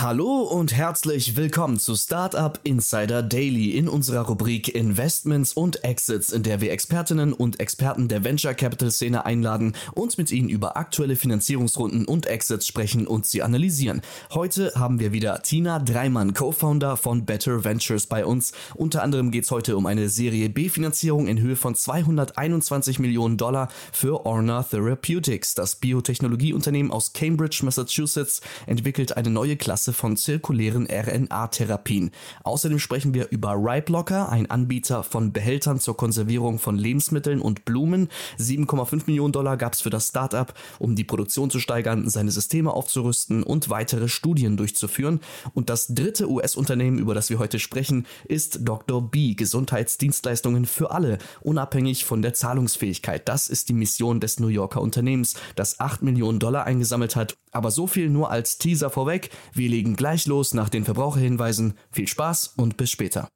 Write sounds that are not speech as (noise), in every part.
Hallo und herzlich willkommen zu Startup Insider Daily in unserer Rubrik Investments und Exits, in der wir Expertinnen und Experten der Venture Capital Szene einladen, uns mit ihnen über aktuelle Finanzierungsrunden und Exits sprechen und sie analysieren. Heute haben wir wieder Tina Dreimann, Co-Founder von Better Ventures bei uns. Unter anderem geht es heute um eine Serie B-Finanzierung in Höhe von 221 Millionen Dollar für Orna Therapeutics. Das Biotechnologieunternehmen aus Cambridge, Massachusetts entwickelt eine neue Klasse von zirkulären RNA-Therapien. Außerdem sprechen wir über Riplocker, ein Anbieter von Behältern zur Konservierung von Lebensmitteln und Blumen. 7,5 Millionen Dollar gab es für das Startup, um die Produktion zu steigern, seine Systeme aufzurüsten und weitere Studien durchzuführen. Und das dritte US-Unternehmen, über das wir heute sprechen, ist Dr. B, Gesundheitsdienstleistungen für alle, unabhängig von der Zahlungsfähigkeit. Das ist die Mission des New Yorker Unternehmens, das 8 Millionen Dollar eingesammelt hat. Aber so viel nur als Teaser vorweg. Wir legen gleich los nach den Verbraucherhinweisen. Viel Spaß und bis später.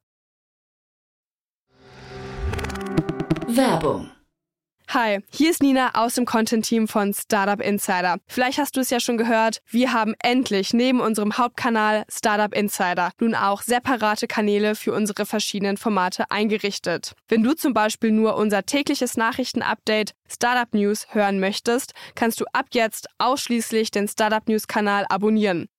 Werbung. Hi, hier ist Nina aus dem Content-Team von Startup Insider. Vielleicht hast du es ja schon gehört, wir haben endlich neben unserem Hauptkanal Startup Insider nun auch separate Kanäle für unsere verschiedenen Formate eingerichtet. Wenn du zum Beispiel nur unser tägliches Nachrichtenupdate Startup News hören möchtest, kannst du ab jetzt ausschließlich den Startup News Kanal abonnieren.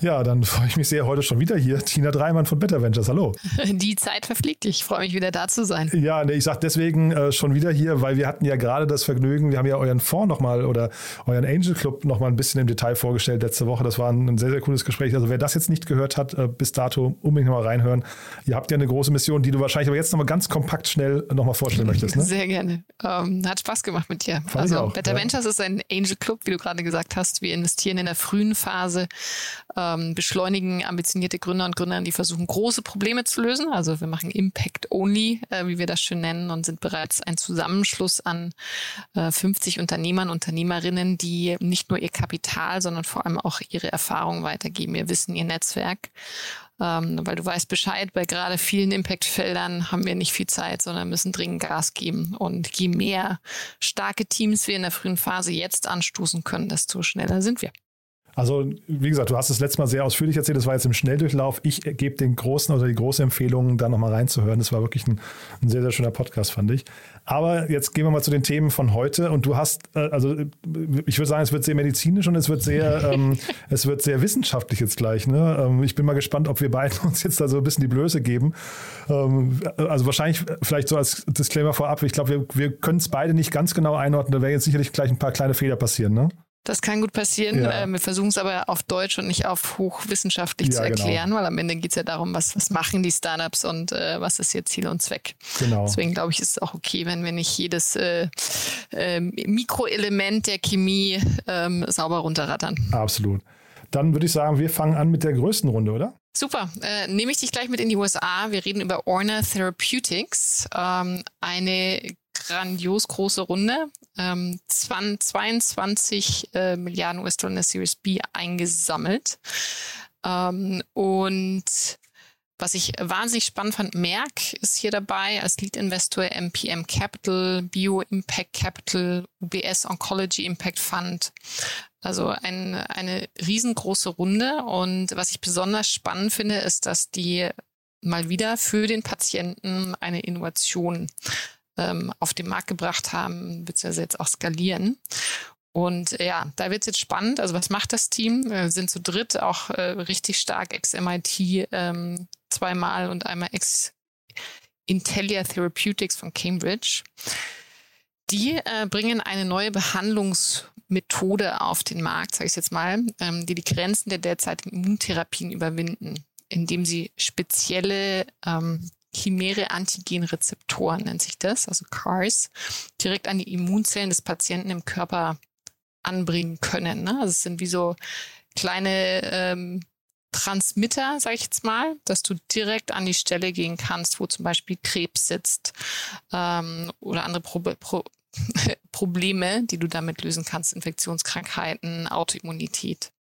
Ja, dann freue ich mich sehr heute schon wieder hier. Tina Dreimann von Better Ventures. Hallo. (laughs) Die Zeit verfliegt. Ich freue mich wieder da zu sein. Ja, ich sage deswegen äh, schon wieder hier, weil wir hatten ja gerade das Vergnügen, wir haben ja euren Fonds nochmal oder euren Angel Club nochmal ein bisschen im Detail vorgestellt letzte Woche. Das war ein, ein sehr, sehr cooles Gespräch. Also wer das jetzt nicht gehört hat, äh, bis dato unbedingt nochmal reinhören. Ihr habt ja eine große Mission, die du wahrscheinlich aber jetzt nochmal ganz kompakt schnell nochmal vorstellen möchtest. Ne? Sehr gerne. Ähm, hat Spaß gemacht mit dir. Fand also auch, Better ja. Ventures ist ein Angel Club, wie du gerade gesagt hast. Wir investieren in der frühen Phase, ähm, beschleunigen ambitionierte Gründer und Gründerinnen, die versuchen, große Probleme zu lösen. Also wir machen Impact Only, äh, wie wir das schön nennen, und sind bereits ein Zusammenschluss an äh, 50 Unternehmern, Unternehmerinnen, die nicht nur ihr Kapital, sondern vor allem auch ihre Erfahrung weitergeben, ihr Wissen, ihr Netzwerk. Ähm, weil du weißt Bescheid, bei gerade vielen Impact-Feldern haben wir nicht viel Zeit, sondern müssen dringend Gas geben. Und je mehr starke Teams wir in der frühen Phase jetzt anstoßen können, desto schneller sind wir. Also, wie gesagt, du hast es letztes Mal sehr ausführlich erzählt, das war jetzt im Schnelldurchlauf. Ich gebe den großen oder die große Empfehlung, da nochmal reinzuhören. Das war wirklich ein, ein, sehr, sehr schöner Podcast, fand ich. Aber jetzt gehen wir mal zu den Themen von heute. Und du hast, äh, also ich würde sagen, es wird sehr medizinisch und es wird sehr, (laughs) ähm, es wird sehr wissenschaftlich jetzt gleich. Ne? Ähm, ich bin mal gespannt, ob wir beiden (laughs) uns jetzt da so ein bisschen die Blöße geben. Ähm, also wahrscheinlich, vielleicht so als Disclaimer vorab, ich glaube, wir, wir können es beide nicht ganz genau einordnen. Da werden jetzt sicherlich gleich ein paar kleine Fehler passieren, ne? Das kann gut passieren. Ja. Äh, Wir versuchen es aber auf Deutsch und nicht auf hochwissenschaftlich Ja, zu genau. erklären, weil am Ende geht es ja darum, was, was machen die Startups und äh, was ist ihr Ziel und Zweck. Genau. Deswegen glaube ich, ist es auch okay, wenn wir nicht jedes äh, äh, Mikroelement der Chemie ähm, sauber runterrattern. Absolut. Dann würde ich sagen, wir fangen an mit der größten Runde, oder? Super, äh, nehme ich dich gleich mit in die USA. Wir reden über Orna Therapeutics, ähm, eine grandios große Runde. Ähm, 22 äh, Milliarden US-Dollar in der Series B eingesammelt. Ähm, und was ich wahnsinnig spannend fand, Merck ist hier dabei als Lead-Investor, MPM Capital, Bio Impact Capital, UBS Oncology Impact Fund. Also ein, eine riesengroße Runde. Und was ich besonders spannend finde, ist, dass die mal wieder für den Patienten eine Innovation ähm, auf den Markt gebracht haben, beziehungsweise jetzt auch skalieren. Und ja, da wird es jetzt spannend. Also was macht das Team? Wir sind zu dritt auch äh, richtig stark ex-MIT ähm, zweimal und einmal ex Intellia Therapeutics von Cambridge. Die äh, bringen eine neue Behandlungsmethode auf den Markt, sage ich jetzt mal, ähm, die die Grenzen der derzeitigen Immuntherapien überwinden, indem sie spezielle ähm, chimäre Antigenrezeptoren nennt sich das, also CARs, direkt an die Immunzellen des Patienten im Körper anbringen können. Ne? Also es sind wie so kleine ähm, Transmitter, sage ich jetzt mal, dass du direkt an die Stelle gehen kannst, wo zum Beispiel Krebs sitzt ähm, oder andere Pro Pro (laughs) Probleme, die du damit lösen kannst, Infektionskrankheiten, Autoimmunität.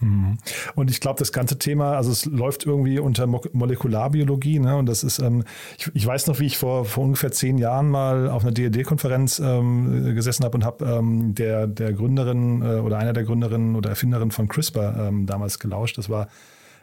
Mhm. Und ich glaube, das ganze Thema, also es läuft irgendwie unter Mo Molekularbiologie, ne? Und das ist, ähm, ich, ich, weiß noch, wie ich vor, vor ungefähr zehn Jahren mal auf einer DLD-Konferenz ähm, gesessen habe und habe ähm, der, der Gründerin äh, oder einer der Gründerinnen oder Erfinderin von CRISPR ähm, damals gelauscht. Das war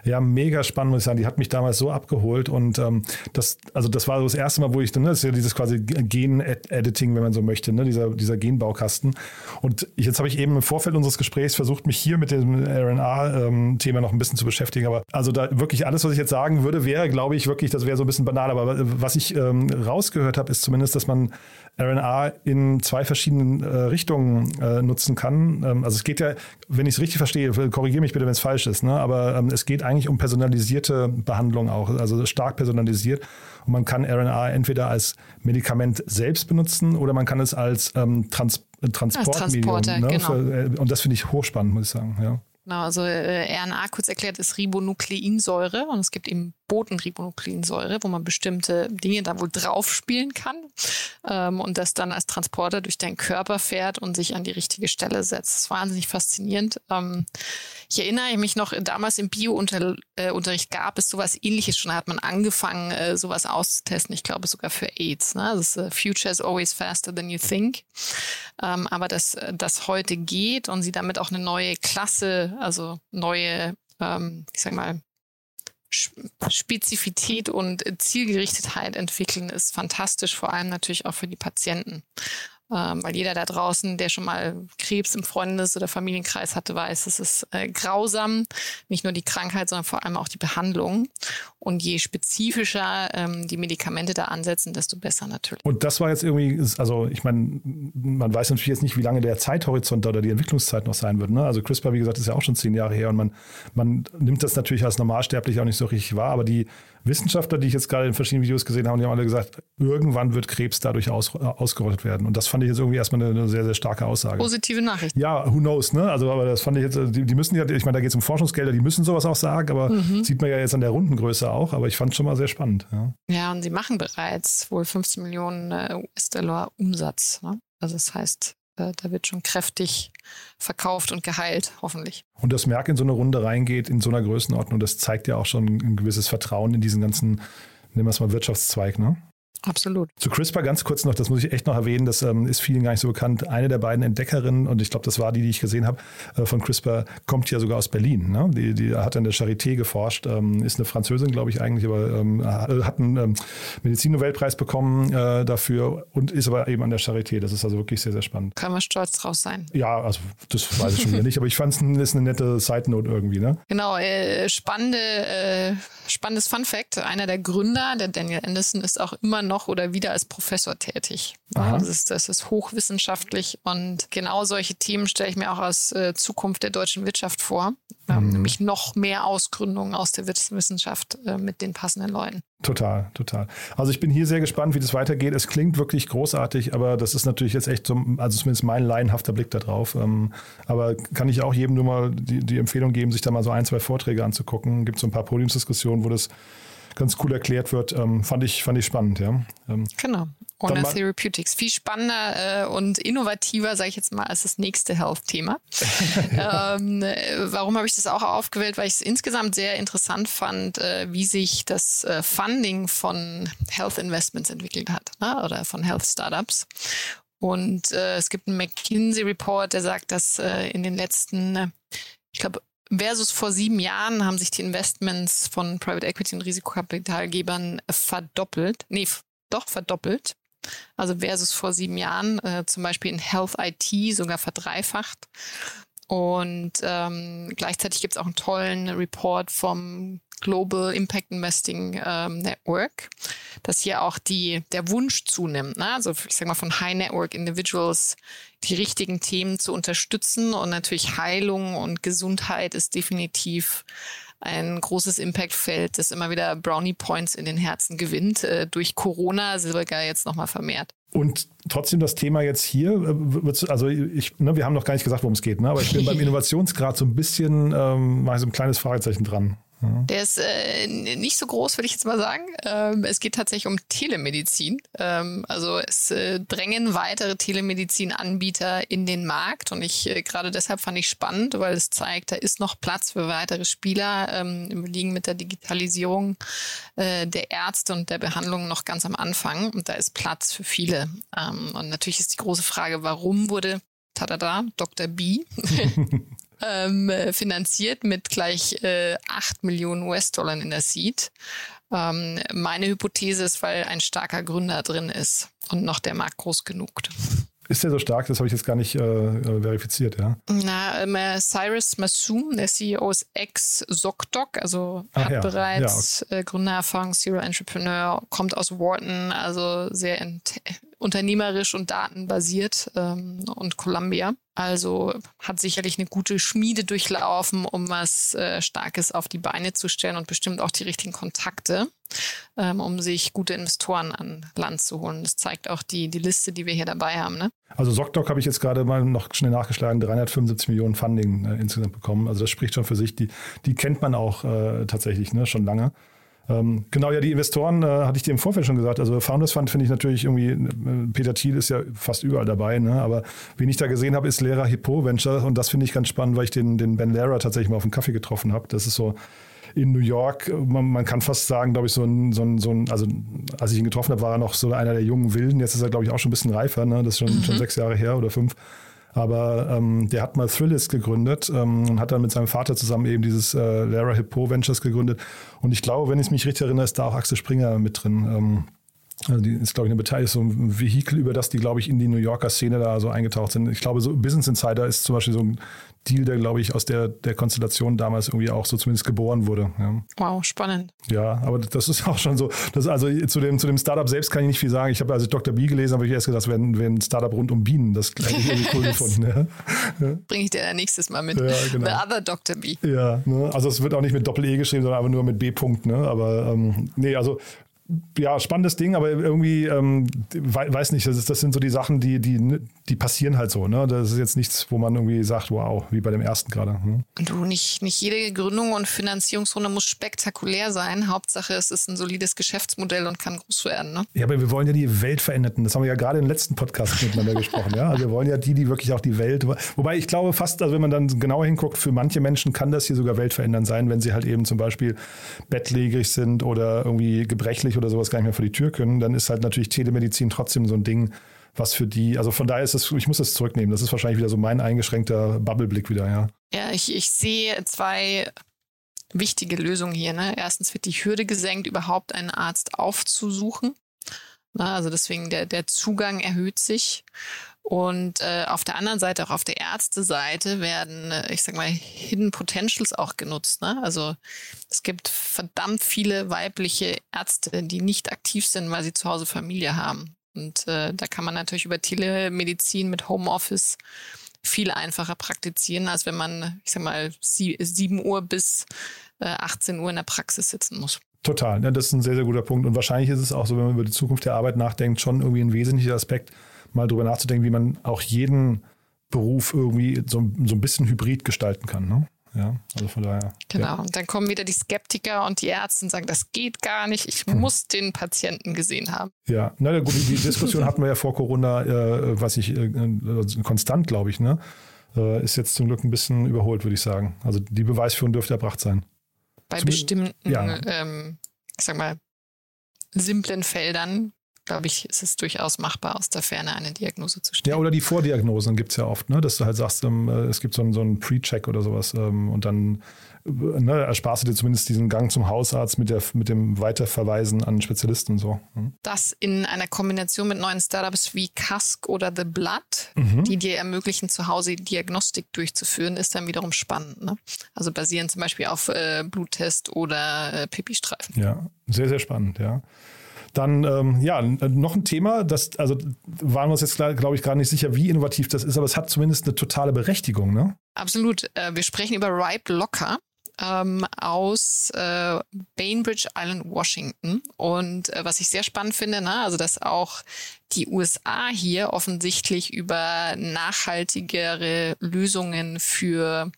ja, mega spannend, muss ich sagen. Die hat mich damals so abgeholt und ähm, das, also das war so das erste Mal, wo ich, ne, das ist ja dieses quasi Gen-Editing, wenn man so möchte, ne, dieser, dieser Genbaukasten. Und jetzt habe ich eben im Vorfeld unseres Gesprächs versucht, mich hier mit dem RNA-Thema ähm, noch ein bisschen zu beschäftigen. Aber also da wirklich alles, was ich jetzt sagen würde, wäre, glaube ich, wirklich, das wäre so ein bisschen banal. Aber was ich ähm, rausgehört habe, ist zumindest, dass man RNA in zwei verschiedenen äh, Richtungen äh, nutzen kann. Ähm, also es geht ja, wenn ich es richtig verstehe, korrigiere mich bitte, wenn es falsch ist, ne? aber ähm, es geht eigentlich um personalisierte Behandlung auch, also stark personalisiert. Und man kann RNA entweder als Medikament selbst benutzen oder man kann es als ähm, Trans Transportmedium. Als ne? genau. Äh, und das finde ich hochspannend, muss ich sagen. Ja. Genau, also äh, RNA kurz erklärt ist Ribonukleinsäure und es gibt eben Botenribonukleinsäure, wo man bestimmte Dinge da wohl drauf spielen kann ähm, und das dann als Transporter durch deinen Körper fährt und sich an die richtige Stelle setzt. Das ist wahnsinnig faszinierend. Ähm, ich erinnere mich noch, damals im Bio-Unterricht äh, gab es sowas ähnliches schon. Da hat man angefangen, äh, sowas auszutesten. Ich glaube sogar für AIDS. Ne? Das ist, uh, Future is always faster than you think. Ähm, aber dass das heute geht und sie damit auch eine neue Klasse, also neue, ähm, ich sag mal, Spezifität und Zielgerichtetheit entwickeln, ist fantastisch, vor allem natürlich auch für die Patienten. Ähm, weil jeder da draußen, der schon mal Krebs im Freundes- oder Familienkreis hatte, weiß, es ist äh, grausam. Nicht nur die Krankheit, sondern vor allem auch die Behandlung. Und je spezifischer ähm, die Medikamente da ansetzen, desto besser natürlich. Und das war jetzt irgendwie, also ich meine, man weiß natürlich jetzt nicht, wie lange der Zeithorizont oder die Entwicklungszeit noch sein wird. Ne? Also CRISPR, wie gesagt, ist ja auch schon zehn Jahre her und man, man nimmt das natürlich als Normalsterblich auch nicht so richtig wahr, aber die Wissenschaftler, die ich jetzt gerade in verschiedenen Videos gesehen habe, die haben alle gesagt, irgendwann wird Krebs dadurch aus, ausgerottet werden. Und das fand ich jetzt irgendwie erstmal eine, eine, sehr, sehr starke Aussage. Positive Nachricht. Ja, who knows, ne? Also, aber das fand ich jetzt, die, die müssen ja, ich meine, da geht es um Forschungsgelder, die müssen sowas auch sagen, aber mhm. sieht man ja jetzt an der Rundengröße auch, aber ich fand es schon mal sehr spannend. Ja. ja, und sie machen bereits wohl 15 Millionen äh, US-Dollar Umsatz. Ne? Also das heißt, äh, da wird schon kräftig verkauft und geheilt, hoffentlich. Und das Merk in so eine Runde reingeht, in so einer Größenordnung, das zeigt ja auch schon ein gewisses Vertrauen in diesen ganzen, nehmen wir es mal Wirtschaftszweig, ne? Absolut. Zu CRISPR ganz kurz noch, das muss ich echt noch erwähnen, das ähm, ist vielen gar nicht so bekannt. Eine der beiden Entdeckerinnen, und ich glaube, das war die, die ich gesehen habe, äh, von CRISPR, kommt ja sogar aus Berlin. Ne? Die, die hat an der Charité geforscht, ähm, ist eine Französin, glaube ich eigentlich, aber ähm, hat einen ähm, Medizinnobelpreis bekommen äh, dafür und ist aber eben an der Charité. Das ist also wirklich sehr, sehr spannend. Kann man stolz drauf sein. Ja, also das weiß ich schon wieder nicht, aber ich fand es ist eine nette Side-Note irgendwie. Ne? Genau, äh, spannende, äh, spannendes Fun Fact. Einer der Gründer, der Daniel Anderson, ist auch immer noch noch oder wieder als Professor tätig. Das ist, das ist hochwissenschaftlich und genau solche Themen stelle ich mir auch als äh, Zukunft der deutschen Wirtschaft vor. Ähm, mhm. Nämlich noch mehr Ausgründungen aus der Wissenschaft äh, mit den passenden Leuten. Total, total. Also ich bin hier sehr gespannt, wie das weitergeht. Es klingt wirklich großartig, aber das ist natürlich jetzt echt so, also zumindest mein laienhafter Blick darauf. Ähm, aber kann ich auch jedem nur mal die, die Empfehlung geben, sich da mal so ein, zwei Vorträge anzugucken. Gibt so ein paar Podiumsdiskussionen, wo das ganz cool erklärt wird. Ähm, fand, ich, fand ich spannend, ja. Ähm, genau. Honor Therapeutics. Viel spannender äh, und innovativer, sage ich jetzt mal, als das nächste Health-Thema. (laughs) ähm, warum habe ich das auch aufgewählt? Weil ich es insgesamt sehr interessant fand, äh, wie sich das äh, Funding von Health Investments entwickelt hat ne? oder von Health Startups. Und äh, es gibt einen McKinsey-Report, der sagt, dass äh, in den letzten, äh, ich glaube, versus vor sieben Jahren haben sich die Investments von Private Equity und Risikokapitalgebern verdoppelt. Nee, doch verdoppelt. Also versus vor sieben Jahren, äh, zum Beispiel in Health IT sogar verdreifacht. Und ähm, gleichzeitig gibt es auch einen tollen Report vom Global Impact Investing ähm, Network, dass hier auch die, der Wunsch zunimmt. Ne? Also ich sag mal von High Network Individuals die richtigen Themen zu unterstützen und natürlich Heilung und Gesundheit ist definitiv ein großes Impact-Feld, das immer wieder Brownie Points in den Herzen gewinnt. Äh, durch Corona Silberger jetzt nochmal vermehrt. Und trotzdem das Thema jetzt hier, äh, also ich, ne, wir haben noch gar nicht gesagt, worum es geht, ne, aber ich bin beim (laughs) Innovationsgrad so ein bisschen, ähm, mache so ein kleines Fragezeichen dran. Der ist äh, nicht so groß, würde ich jetzt mal sagen. Ähm, es geht tatsächlich um Telemedizin. Ähm, also es äh, drängen weitere Telemedizin-Anbieter in den Markt und ich äh, gerade deshalb fand ich spannend, weil es zeigt, da ist noch Platz für weitere Spieler. Ähm, wir liegen mit der Digitalisierung äh, der Ärzte und der Behandlung noch ganz am Anfang und da ist Platz für viele. Ähm, und natürlich ist die große Frage, warum wurde tada, Dr. B (laughs) (laughs) ähm, finanziert mit gleich äh, 8 Millionen US-Dollar in der Seed. Ähm, meine Hypothese ist, weil ein starker Gründer drin ist und noch der Markt groß genug. Ist der so stark? Das habe ich jetzt gar nicht äh, äh verifiziert, ja. Na, ähm, äh, Cyrus Massoum, der CEO ist ex-ZocDoc, also Ach, hat ja. bereits ja, okay. äh, Gründererfahrung, Zero Entrepreneur, kommt aus Wharton, also sehr unternehmerisch und datenbasiert ähm, und Columbia. Also hat sicherlich eine gute Schmiede durchlaufen, um was äh, Starkes auf die Beine zu stellen und bestimmt auch die richtigen Kontakte, ähm, um sich gute Investoren an Land zu holen. Das zeigt auch die, die Liste, die wir hier dabei haben. Ne? Also ZocDoc habe ich jetzt gerade mal noch schnell nachgeschlagen, 375 Millionen Funding äh, insgesamt bekommen. Also das spricht schon für sich. Die, die kennt man auch äh, tatsächlich ne, schon lange. Ähm, genau, ja, die Investoren äh, hatte ich dir im Vorfeld schon gesagt. Also Founders Fund finde ich natürlich irgendwie, äh, Peter Thiel ist ja fast überall dabei, ne? aber wen ich da gesehen habe, ist Lehrer Hippo Venture und das finde ich ganz spannend, weil ich den, den Ben Lehrer tatsächlich mal auf einen Kaffee getroffen habe. Das ist so in New York, man, man kann fast sagen, glaube ich, so ein, so, ein, so ein, also als ich ihn getroffen habe, war er noch so einer der jungen Wilden. Jetzt ist er, glaube ich, auch schon ein bisschen reifer, ne? das ist schon, mhm. schon sechs Jahre her oder fünf. Aber ähm, der hat mal Thrillist gegründet ähm, und hat dann mit seinem Vater zusammen eben dieses äh, Lara Hippo Ventures gegründet. Und ich glaube, wenn ich mich richtig erinnere, ist da auch Axel Springer mit drin. Ähm, also die ist, glaube ich, eine Beteiligung, so ein Vehikel, über das die, glaube ich, in die New Yorker Szene da so eingetaucht sind. Ich glaube, so Business Insider ist zum Beispiel so ein Deal, der, glaube ich, aus der, der Konstellation damals irgendwie auch so zumindest geboren wurde. Ja. Wow, spannend. Ja, aber das ist (laughs) auch schon so. Das, also zu dem, zu dem Startup selbst kann ich nicht viel sagen. Ich habe also Dr. B gelesen, habe ich erst gesagt, das wäre ein Startup rund um Bienen. Das hätte ich irgendwie cool (laughs) gefunden. Ja. Bringe ich dir nächstes Mal mit. Ja, genau. The other Dr. B. Ja, ne? also es wird auch nicht mit Doppel-E geschrieben, sondern aber nur mit B-Punkt. Ne? Aber ähm, nee, also ja, spannendes Ding, aber irgendwie, ähm, weiß nicht, das, ist, das sind so die Sachen, die, die, die passieren halt so. Ne? Das ist jetzt nichts, wo man irgendwie sagt, wow, wie bei dem ersten gerade. Ne? Du, nicht, nicht jede Gründung und Finanzierungsrunde muss spektakulär sein. Hauptsache, es ist ein solides Geschäftsmodell und kann groß werden. Ne? Ja, aber wir wollen ja die Welt verändern. Das haben wir ja gerade im letzten Podcast miteinander gesprochen. Ja? Also wir wollen ja die, die wirklich auch die Welt. Wobei ich glaube fast, also wenn man dann genauer hinguckt, für manche Menschen kann das hier sogar weltverändernd sein, wenn sie halt eben zum Beispiel bettlägerig sind oder irgendwie gebrechlich oder sowas gar nicht mehr vor die Tür können, dann ist halt natürlich Telemedizin trotzdem so ein Ding, was für die, also von daher ist es, ich muss das zurücknehmen. Das ist wahrscheinlich wieder so mein eingeschränkter Bubbleblick wieder, ja. Ja, ich, ich sehe zwei wichtige Lösungen hier. Ne? Erstens wird die Hürde gesenkt, überhaupt einen Arzt aufzusuchen. Na, also deswegen der, der Zugang erhöht sich. Und äh, auf der anderen Seite, auch auf der Ärzteseite, werden, äh, ich sag mal, Hidden Potentials auch genutzt. Ne? Also es gibt verdammt viele weibliche Ärzte, die nicht aktiv sind, weil sie zu Hause Familie haben. Und äh, da kann man natürlich über Telemedizin mit Homeoffice viel einfacher praktizieren, als wenn man, ich sag mal, sie, 7 Uhr bis äh, 18 Uhr in der Praxis sitzen muss. Total, ja, das ist ein sehr, sehr guter Punkt. Und wahrscheinlich ist es auch so, wenn man über die Zukunft der Arbeit nachdenkt, schon irgendwie ein wesentlicher Aspekt, mal drüber nachzudenken, wie man auch jeden Beruf irgendwie so, so ein bisschen hybrid gestalten kann. Ne? Ja, also von daher. Genau. Ja. Und dann kommen wieder die Skeptiker und die Ärzte und sagen, das geht gar nicht, ich hm. muss den Patienten gesehen haben. Ja, na gut, die Diskussion (laughs) hatten wir ja vor Corona, äh, was ich, äh, äh, konstant, glaube ich, ne? Äh, ist jetzt zum Glück ein bisschen überholt, würde ich sagen. Also die Beweisführung dürfte erbracht sein. Bei Zum, bestimmten, ja. ähm, ich sag mal, simplen Feldern glaube ich, ist es durchaus machbar, aus der Ferne eine Diagnose zu stellen. Ja, oder die Vordiagnosen gibt es ja oft, ne? dass du halt sagst, ähm, äh, es gibt so einen, so einen Pre-Check oder sowas ähm, und dann ne, ersparst du dir zumindest diesen Gang zum Hausarzt mit, der, mit dem Weiterverweisen an Spezialisten und so. Hm? Das in einer Kombination mit neuen Startups wie Cask oder The Blood, mhm. die dir ermöglichen, zu Hause Diagnostik durchzuführen, ist dann wiederum spannend. Ne? Also basieren zum Beispiel auf äh, Bluttest oder äh, Pipistreifen. Ja, sehr, sehr spannend, ja. Dann, ähm, ja, noch ein Thema, das, also waren wir uns jetzt, glaube ich, gar nicht sicher, wie innovativ das ist, aber es hat zumindest eine totale Berechtigung, ne? Absolut. Äh, wir sprechen über Ripe Locker ähm, aus äh, Bainbridge Island, Washington. Und äh, was ich sehr spannend finde, ne, also dass auch die USA hier offensichtlich über nachhaltigere Lösungen für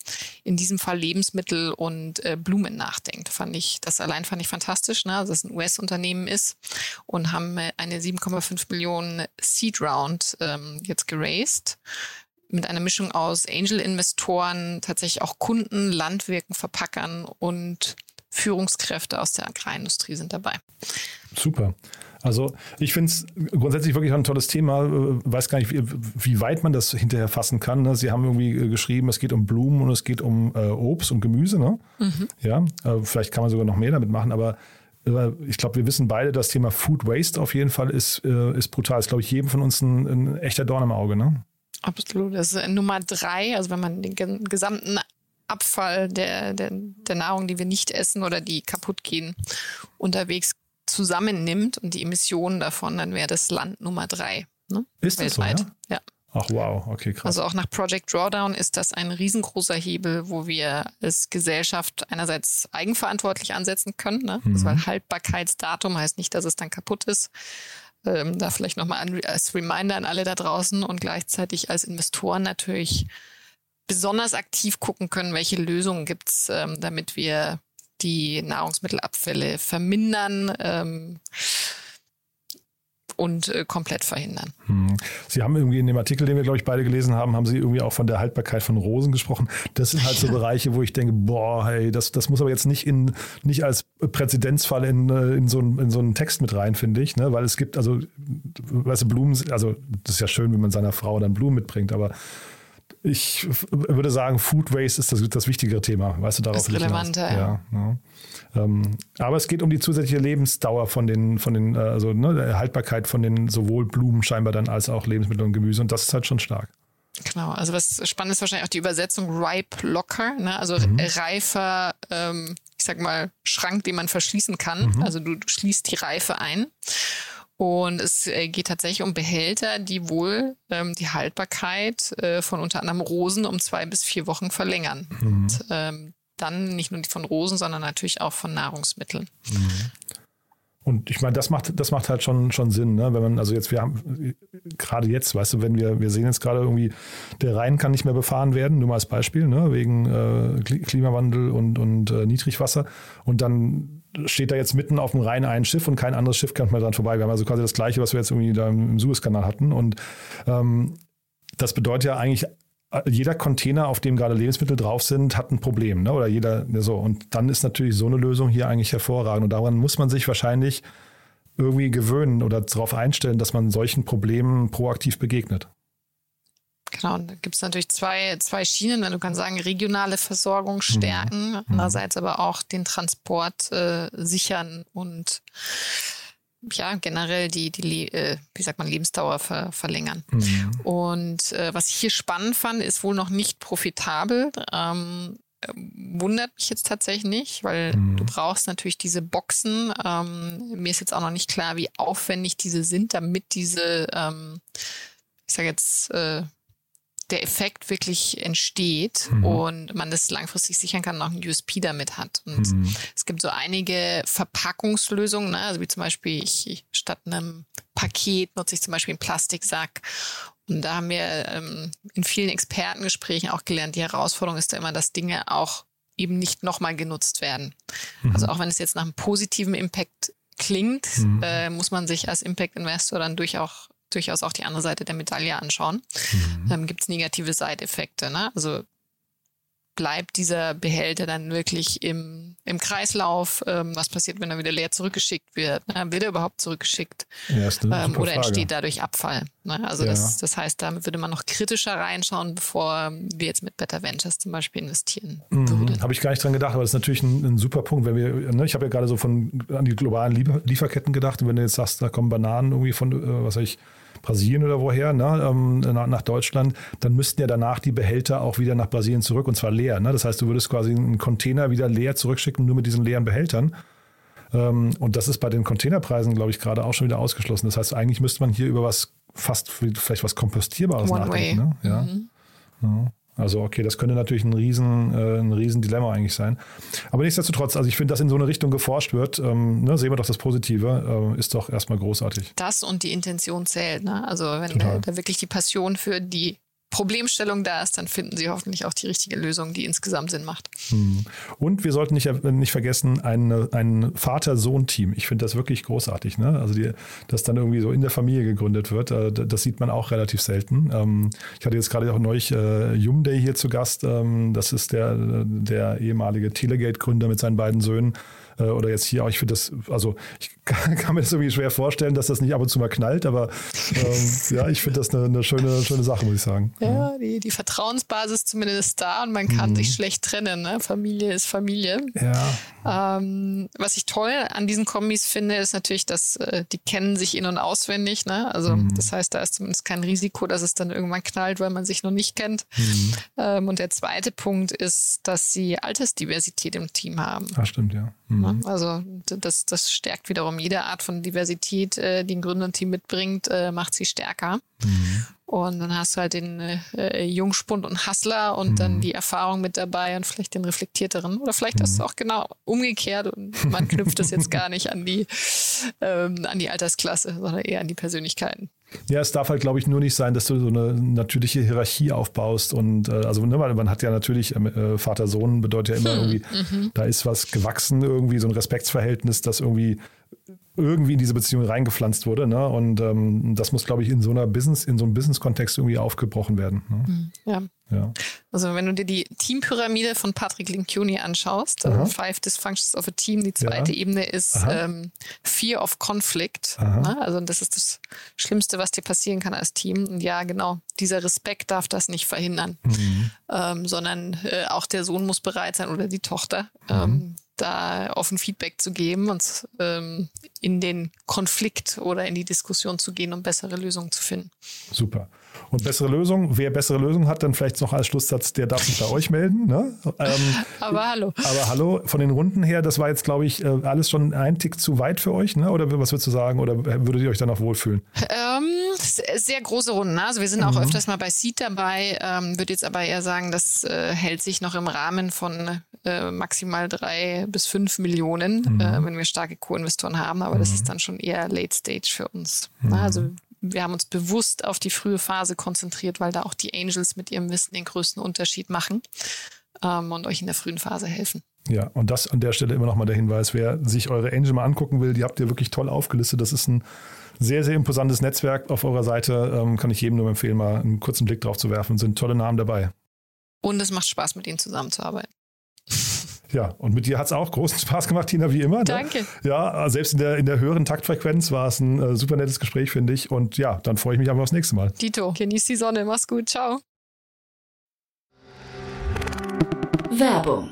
in diesem Fall Lebensmittel und äh, Blumen nachdenkt. Fand ich, das allein fand ich fantastisch, ne? Also, dass es ein US-Unternehmen ist und haben äh, eine 7,5 Millionen Seed Round ähm, jetzt geraced mit einer Mischung aus Angel-Investoren, tatsächlich auch Kunden, Landwirken, Verpackern und Führungskräfte aus der Agrarindustrie sind dabei. Super. Also ich finde es grundsätzlich wirklich ein tolles Thema. Äh, weiß gar nicht, wie, wie, weit man das hinterher fassen kann. Ne? Sie haben irgendwie äh, geschrieben, es geht um Blumen und es geht um äh, Obst und Gemüse. Ne? Mhm. Ja, vielleicht kann man sogar noch mehr damit machen, aber ich glaube, wir wissen beide, das Thema Food Waste auf jeden Fall ist, ist brutal. Das ist, glaube ich, jedem von uns ein, ein echter Dorn im Auge. Ne? Absolut. Das ist Nummer drei. Also wenn man den gesamten Abfall der, der, der Nahrung, die wir nicht essen oder die kaputt gehen, unterwegs zusammennimmt und die Emissionen davon, dann wäre das Land Nummer drei. Ne? Ist weltweit. das so, ja? ja? Ach wow, okay, krass. Also auch nach Project Drawdown ist das ein riesengroßer Hebel, wo wir als Gesellschaft einerseits eigenverantwortlich ansetzen können. Ne? Mhm. Also weil Haltbarkeitsdatum heißt nicht, dass es dann kaputt ist, ähm, da vielleicht nochmal als Reminder an alle da draußen und gleichzeitig als Investoren natürlich besonders aktiv gucken können, welche Lösungen gibt's, ähm, damit wir die Nahrungsmittelabfälle vermindern. Ähm, und äh, komplett verhindern. Hm. Sie haben irgendwie in dem Artikel, den wir, glaube ich, beide gelesen haben, haben Sie irgendwie auch von der Haltbarkeit von Rosen gesprochen. Das sind halt so (laughs) Bereiche, wo ich denke, boah, hey, das, das muss aber jetzt nicht in nicht als Präzedenzfall in, äh, in, so, einen, in so einen Text mit rein, finde ich, ne? Weil es gibt, also, weißt du, Blumen, also das ist ja schön, wenn man seiner Frau dann Blumen mitbringt, aber ich würde sagen, Food Waste ist das, das wichtigere Thema. Weißt du, darauf ist relevanter, ja. ja, ja. Ähm, aber es geht um die zusätzliche Lebensdauer von den, von den, äh, also ne, Haltbarkeit von den sowohl Blumen scheinbar dann als auch Lebensmittel und Gemüse. Und das ist halt schon stark. Genau, also was spannend ist wahrscheinlich auch die Übersetzung ripe locker, ne? also mhm. reifer, ähm, ich sag mal, Schrank, den man verschließen kann. Mhm. Also du, du schließt die Reife ein. Und es äh, geht tatsächlich um Behälter, die wohl ähm, die Haltbarkeit äh, von unter anderem Rosen um zwei bis vier Wochen verlängern. Mhm. Und, ähm, dann nicht nur von Rosen, sondern natürlich auch von Nahrungsmitteln. Mhm. Und ich meine, das macht, das macht halt schon, schon Sinn, ne? Wenn man, also jetzt, wir haben, gerade jetzt, weißt du, wenn wir, wir sehen jetzt gerade irgendwie, der Rhein kann nicht mehr befahren werden, nur mal als Beispiel, ne? Wegen äh, Klimawandel und, und äh, Niedrigwasser. Und dann steht da jetzt mitten auf dem Rhein ein Schiff und kein anderes Schiff kann mal dran vorbei. Wir haben also quasi das Gleiche, was wir jetzt irgendwie da im Suezkanal hatten. Und ähm, das bedeutet ja eigentlich, jeder Container, auf dem gerade Lebensmittel drauf sind, hat ein Problem, ne? Oder jeder so. Und dann ist natürlich so eine Lösung hier eigentlich hervorragend. Und daran muss man sich wahrscheinlich irgendwie gewöhnen oder darauf einstellen, dass man solchen Problemen proaktiv begegnet. Genau, und da gibt es natürlich zwei, zwei Schienen. Du kannst sagen, regionale Versorgung mhm. stärken, mhm. andererseits aber auch den Transport äh, sichern und ja, generell die, die äh, wie sagt man, Lebensdauer ver, verlängern. Mhm. Und äh, was ich hier spannend fand, ist wohl noch nicht profitabel. Ähm, wundert mich jetzt tatsächlich nicht, weil mhm. du brauchst natürlich diese Boxen. Ähm, mir ist jetzt auch noch nicht klar, wie aufwendig diese sind, damit diese, ähm, ich sage jetzt, äh, der Effekt wirklich entsteht mhm. und man das langfristig sichern kann und auch ein USP damit hat. Und mhm. es gibt so einige Verpackungslösungen, ne? also wie zum Beispiel ich, statt einem Paket nutze ich zum Beispiel einen Plastiksack. Und da haben wir ähm, in vielen Expertengesprächen auch gelernt, die Herausforderung ist da immer, dass Dinge auch eben nicht nochmal genutzt werden. Mhm. Also auch wenn es jetzt nach einem positiven Impact klingt, mhm. äh, muss man sich als Impact-Investor dann durchaus durchaus auch die andere Seite der Medaille anschauen. Mhm. Ähm, Gibt es negative Side-Effekte. Ne? Also bleibt dieser Behälter dann wirklich im, im Kreislauf? Ähm, was passiert, wenn er wieder leer zurückgeschickt wird? Ne? Wird er überhaupt zurückgeschickt? Ja, ähm, oder entsteht dadurch Abfall? Ne? Also Ja. das, das heißt, da würde man noch kritischer reinschauen, bevor wir jetzt mit Better Ventures zum Beispiel investieren würden. Mhm. Habe ich gar nicht dran gedacht, aber das ist natürlich ein, ein super Punkt, wenn wir, ne, ich habe ja gerade so von an die globalen Liefer Lieferketten gedacht und wenn du jetzt sagst, da kommen Bananen irgendwie von, äh, was weiß ich, Brasilien oder woher, ne, ähm, nach, nach Deutschland, dann müssten ja danach die Behälter auch wieder nach Brasilien zurück und zwar leer. Ne? Das heißt, du würdest quasi einen Container wieder leer zurückschicken, nur mit diesen leeren Behältern. Ähm, und das ist bei den Containerpreisen, glaube ich, gerade auch schon wieder ausgeschlossen. Das heißt, eigentlich müsste man hier über was fast vielleicht was Kompostierbares One nachdenken. way. Ne? Ja. Ja. Also okay, das könnte natürlich ein riesen, äh, ein riesen Dilemma eigentlich sein. Aber nichtsdestotrotz, also ich finde, dass in so eine Richtung geforscht wird, ähm, ne, sehen wir doch das Positive, äh, ist doch erstmal großartig. Das und die Intention zählt. Ne? Also wenn da, da wirklich die Passion für die Problemstellung da ist, dann finden sie hoffentlich auch die richtige Lösung, die insgesamt Sinn macht. Hm. Und wir sollten nicht, nicht vergessen, ein, ein Vater-Sohn-Team. Ich finde das wirklich großartig. Ne? Also, die, dass dann irgendwie so in der Familie gegründet wird, äh, das sieht man auch relativ selten. Ähm, ich hatte jetzt gerade auch neulich äh, Jumday hier zu Gast. Ähm, das ist der, der ehemalige Telegate-Gründer mit seinen beiden Söhnen. Äh, Oder jetzt hier auch, ich finde das, also ich kann, (laughs) kann mir das irgendwie schwer vorstellen, dass das nicht ab und zu mal knallt, aber ähm, (laughs) ja, ich finde das eine, eine schöne, schöne Sache, muss ich sagen. Ja, die, die Vertrauensbasis zumindest ist da und man kann Mhm. sich schlecht trennen. Ne? Familie ist Familie. Ja, Ähm, was ich toll an diesen Kombis finde, ist natürlich, dass äh, die kennen sich in- und auswendig. Ne? Also Mhm. das heißt, da ist zumindest kein Risiko, dass es dann irgendwann knallt, weil man sich noch nicht kennt. Mhm. Ähm, und der zweite Punkt ist, dass sie Altersdiversität im Team haben. ah, stimmt, ja. Mhm. Ne? Also das, das stärkt wiederum jede Art von Diversität, äh, die ein Gründerteam mitbringt, äh, macht sie stärker. Mhm. Und dann hast du halt den äh, Jungspund und Hustler und Mhm. dann die Erfahrung mit dabei und vielleicht den reflektierteren. Oder vielleicht ist es Mhm. auch genau umgekehrt und man knüpft es jetzt gar nicht an die, ähm, an die Altersklasse, sondern eher an die Persönlichkeiten. Ja, es darf halt, glaube ich, nur nicht sein, dass du so eine natürliche Hierarchie aufbaust. Und äh, also ne, man hat ja natürlich, ähm, äh, Vater-Sohn bedeutet ja immer irgendwie, da ist was gewachsen, irgendwie so ein Respektsverhältnis, das irgendwie irgendwie in diese Beziehung reingepflanzt wurde. Ne? Und ähm, das muss, glaube ich, in so einer Business, in so einem Business-Kontext irgendwie aufgebrochen werden. Ne? Ja. Ja. Also wenn du dir die Teampyramide von Patrick Lincioni anschaust, Aha. also Five Dysfunctions of a Team, die zweite Ja. Ebene ist Aha. ähm, Fear of Conflict. Aha. Ne? Also das ist das Schlimmste, was dir passieren kann als Team. Und ja, genau, dieser Respekt darf das nicht verhindern, Mhm. ähm, sondern äh, auch der Sohn muss bereit sein oder die Tochter, Mhm. Da offen Feedback zu geben und ähm, in den Konflikt oder in die Diskussion zu gehen, um bessere Lösungen zu finden. Super. Und bessere Lösung, wer bessere Lösung hat, dann vielleicht noch als Schlusssatz, der darf sich bei euch melden. Ne? Ähm, (laughs) Aber hallo. Aber hallo, von den Runden her, das war jetzt, glaube ich, äh, alles schon ein Tick zu weit für euch, ne? Oder was würdest du sagen? Oder würdet ihr euch dann noch wohlfühlen? Ähm, sehr, sehr große Runden. ne? Also wir sind auch öfters mal bei Seed dabei. Ähm, Würde jetzt aber eher sagen, das äh, hält sich noch im Rahmen von äh, maximal drei bis fünf Millionen, äh, wenn wir starke Co-Investoren haben. Aber das ist dann schon eher Late Stage für uns. ne? Also wir haben uns bewusst auf die frühe Phase konzentriert, weil da auch die Angels mit ihrem Wissen den größten Unterschied machen ähm, und euch in der frühen Phase helfen. Ja, und das an der Stelle immer noch mal der Hinweis, wer sich eure Angel mal angucken will, die habt ihr wirklich toll aufgelistet. Das ist ein sehr, sehr imposantes Netzwerk auf eurer Seite. Ähm, kann ich jedem nur empfehlen, mal einen kurzen Blick drauf zu werfen. Sind tolle Namen dabei. Und es macht Spaß, mit ihnen zusammenzuarbeiten. (laughs) Ja, und mit dir hat es auch großen Spaß gemacht, Tina, wie immer. ne? Danke. Ja, selbst in der, in der höheren Taktfrequenz war es ein äh, super nettes Gespräch, finde ich. Und ja, dann freue ich mich einfach aufs nächste Mal. Dito, genieß die Sonne. Mach's gut. Ciao. Werbung.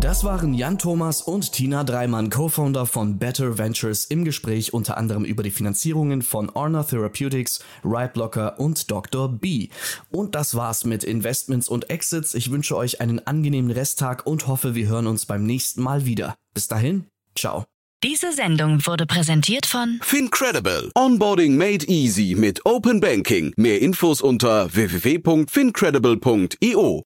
Das waren Jan Thomas und Tina Dreimann, Co-Founder von Better Ventures, im Gespräch unter anderem über die Finanzierungen von Orna Therapeutics, Rightblocker und Dr. B. Und das war's mit Investments und Exits. Ich wünsche euch einen angenehmen Resttag und hoffe, wir hören uns beim nächsten Mal wieder. Bis dahin, Ciao. Diese Sendung wurde präsentiert von Fincredible. Onboarding made easy mit Open Banking. Mehr Infos unter www.fincredible.io.